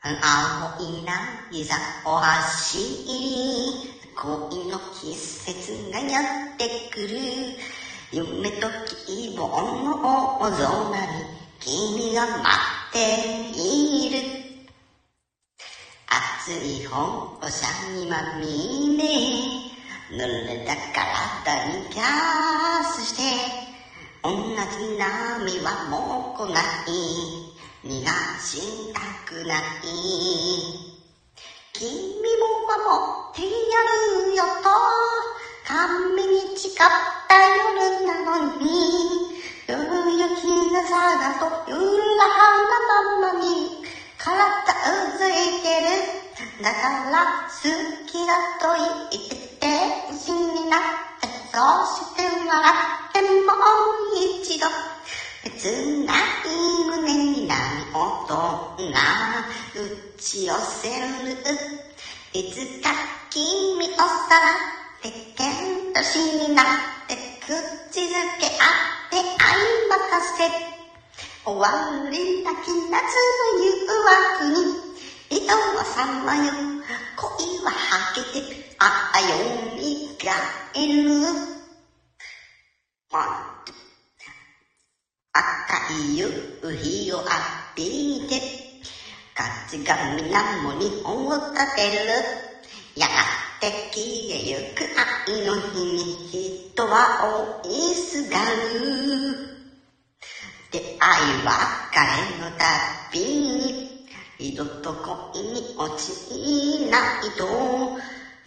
青い渚お走り恋の季節がやってくる夢と希望の大空に君が待っている熱い放射にまみれ濡れた体にキャースして同じ波はもう来ない逃がしたくない君も守ってやるよと神に誓った夜なのに夕日がさがとゆらはなままに体うずいてるだから好きだと言ってて死になってそして笑ってもう一度。切ない胸に波音が打ち寄せる？いつか君をさらって剣と死になって口づけ合って愛任せ。終わりなき夏の誘惑に。人はさまよ恋ははけてああよみがえる赤い夕日を浴びて風が水面に音を立てる。やがて消えゆく愛の日に人は追いすがる出会い別れのたびに二度と恋に落ちないと。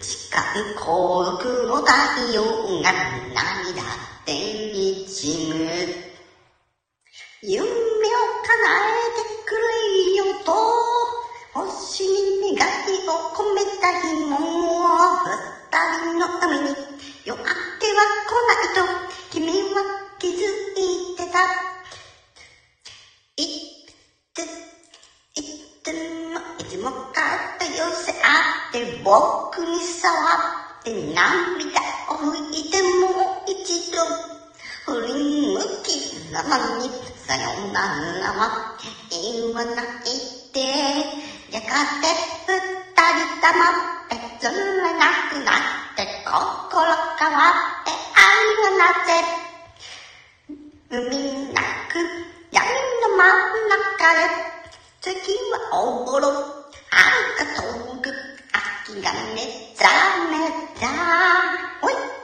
誓う孤独の太陽が涙でにじむ夢を叶えてくれよと星に願いを込めた日も二人のために夜明けは来ないと君は気づいてた。いついつもいつも肩寄せ合って僕に触って涙を拭いてもう一度振り向きなまにさよならは言わないでやがて二人黙ってずれなくなって心変わって愛はなぜ海なく闇の真ん中で月はおぼろ。遥か遠く秋がめざめたおい。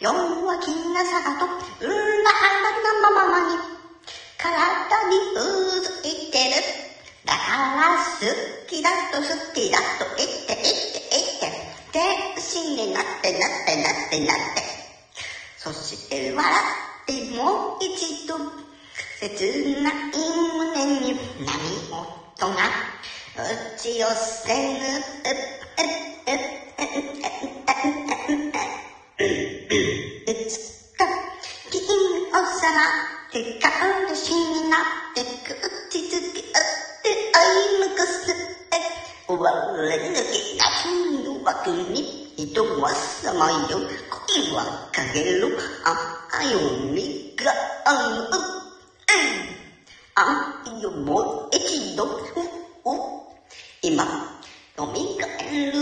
四は金がさがと、うんばあらのままに、体にうずいてる。だから好きだと好きだと言って言って言って、天心になってなってなってなって。そして笑ってもう一度、切ない胸に波音が打ち寄せる。いつか君をさらって彼氏になって口づけ合って愛むかすって終われなき夏の枠に人はさまよ恋はかげるああよみがある愛よもう一度う今よみがえる